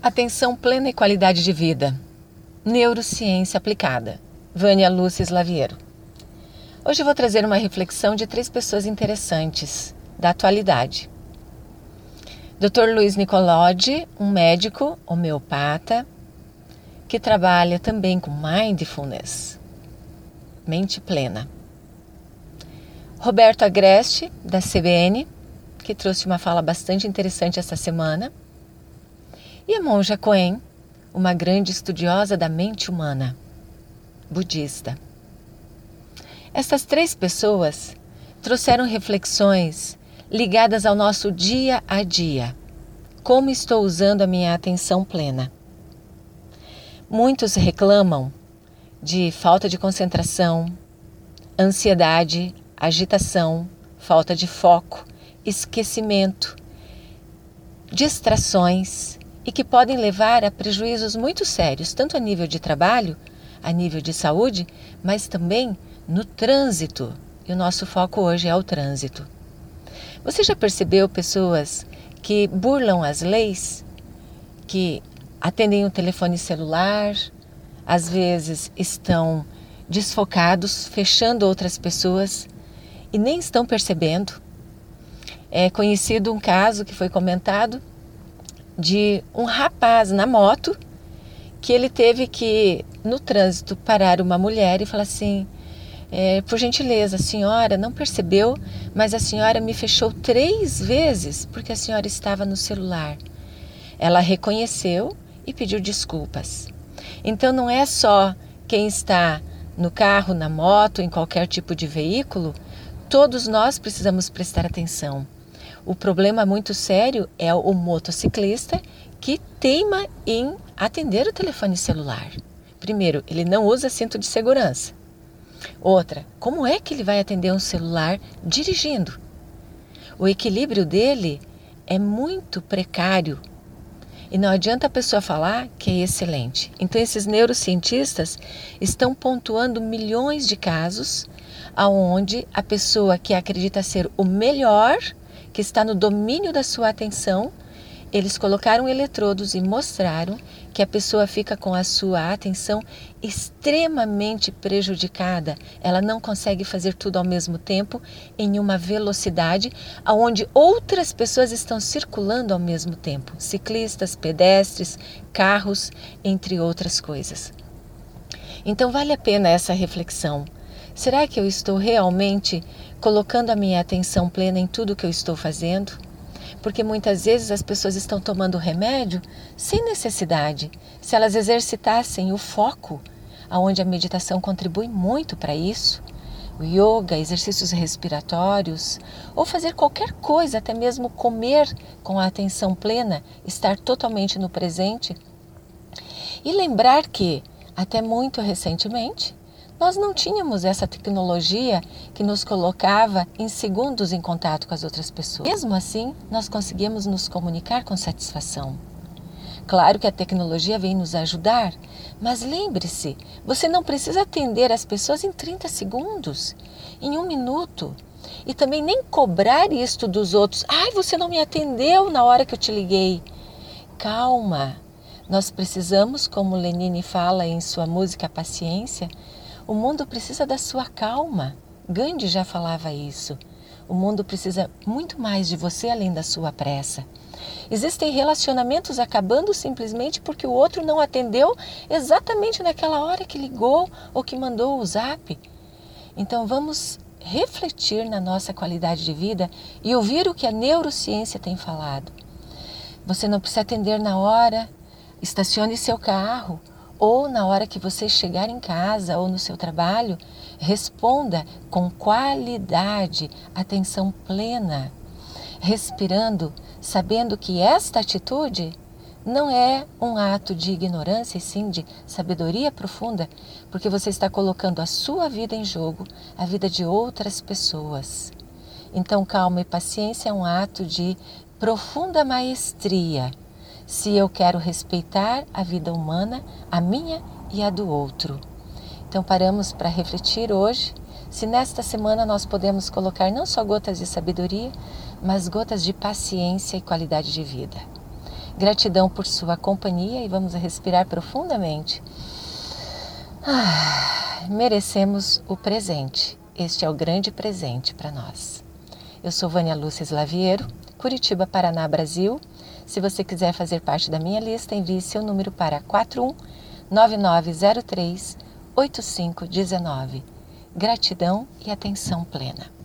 Atenção plena e qualidade de vida. Neurociência aplicada. Vânia Lúcia Slaviero. Hoje vou trazer uma reflexão de três pessoas interessantes da atualidade. Dr. Luiz Nicolodi, um médico homeopata que trabalha também com mindfulness, mente plena. Roberto Agreste, da CBN, que trouxe uma fala bastante interessante esta semana e a monja Coen, uma grande estudiosa da mente humana, budista. Estas três pessoas trouxeram reflexões ligadas ao nosso dia a dia. Como estou usando a minha atenção plena? Muitos reclamam de falta de concentração, ansiedade, agitação, falta de foco, esquecimento, distrações e que podem levar a prejuízos muito sérios, tanto a nível de trabalho, a nível de saúde, mas também no trânsito. E o nosso foco hoje é o trânsito. Você já percebeu pessoas que burlam as leis, que atendem o telefone celular, às vezes estão desfocados, fechando outras pessoas e nem estão percebendo? É conhecido um caso que foi comentado de um rapaz na moto que ele teve que, no trânsito, parar uma mulher e falar assim: é, por gentileza, a senhora não percebeu, mas a senhora me fechou três vezes porque a senhora estava no celular. Ela reconheceu e pediu desculpas. Então não é só quem está no carro, na moto, em qualquer tipo de veículo, todos nós precisamos prestar atenção. O problema muito sério é o motociclista que teima em atender o telefone celular. Primeiro, ele não usa cinto de segurança. Outra, como é que ele vai atender um celular dirigindo? O equilíbrio dele é muito precário. E não adianta a pessoa falar que é excelente. Então, esses neurocientistas estão pontuando milhões de casos aonde a pessoa que acredita ser o melhor que está no domínio da sua atenção, eles colocaram eletrodos e mostraram que a pessoa fica com a sua atenção extremamente prejudicada. Ela não consegue fazer tudo ao mesmo tempo em uma velocidade aonde outras pessoas estão circulando ao mesmo tempo, ciclistas, pedestres, carros, entre outras coisas. Então vale a pena essa reflexão. Será que eu estou realmente colocando a minha atenção plena em tudo que eu estou fazendo? Porque muitas vezes as pessoas estão tomando remédio sem necessidade. Se elas exercitassem o foco, aonde a meditação contribui muito para isso, o yoga, exercícios respiratórios, ou fazer qualquer coisa, até mesmo comer com a atenção plena, estar totalmente no presente. E lembrar que, até muito recentemente, nós não tínhamos essa tecnologia que nos colocava em segundos em contato com as outras pessoas. Mesmo assim, nós conseguimos nos comunicar com satisfação. Claro que a tecnologia vem nos ajudar, mas lembre-se, você não precisa atender as pessoas em 30 segundos, em um minuto. E também nem cobrar isto dos outros. Ai, você não me atendeu na hora que eu te liguei. Calma. Nós precisamos, como Lenine fala em sua música Paciência, o mundo precisa da sua calma. Gandhi já falava isso. O mundo precisa muito mais de você além da sua pressa. Existem relacionamentos acabando simplesmente porque o outro não atendeu exatamente naquela hora que ligou ou que mandou o zap. Então vamos refletir na nossa qualidade de vida e ouvir o que a neurociência tem falado. Você não precisa atender na hora, estacione seu carro ou na hora que você chegar em casa ou no seu trabalho, responda com qualidade, atenção plena, respirando, sabendo que esta atitude não é um ato de ignorância, e sim de sabedoria profunda, porque você está colocando a sua vida em jogo, a vida de outras pessoas. Então, calma e paciência é um ato de profunda maestria se eu quero respeitar a vida humana, a minha e a do outro. Então paramos para refletir hoje se nesta semana nós podemos colocar não só gotas de sabedoria, mas gotas de paciência e qualidade de vida. Gratidão por sua companhia e vamos respirar profundamente. Ah, merecemos o presente. Este é o grande presente para nós. Eu sou Vânia Lúcia Slaviero, Curitiba, Paraná, Brasil. Se você quiser fazer parte da minha lista, envie seu número para 41 9903 8519. Gratidão e atenção plena.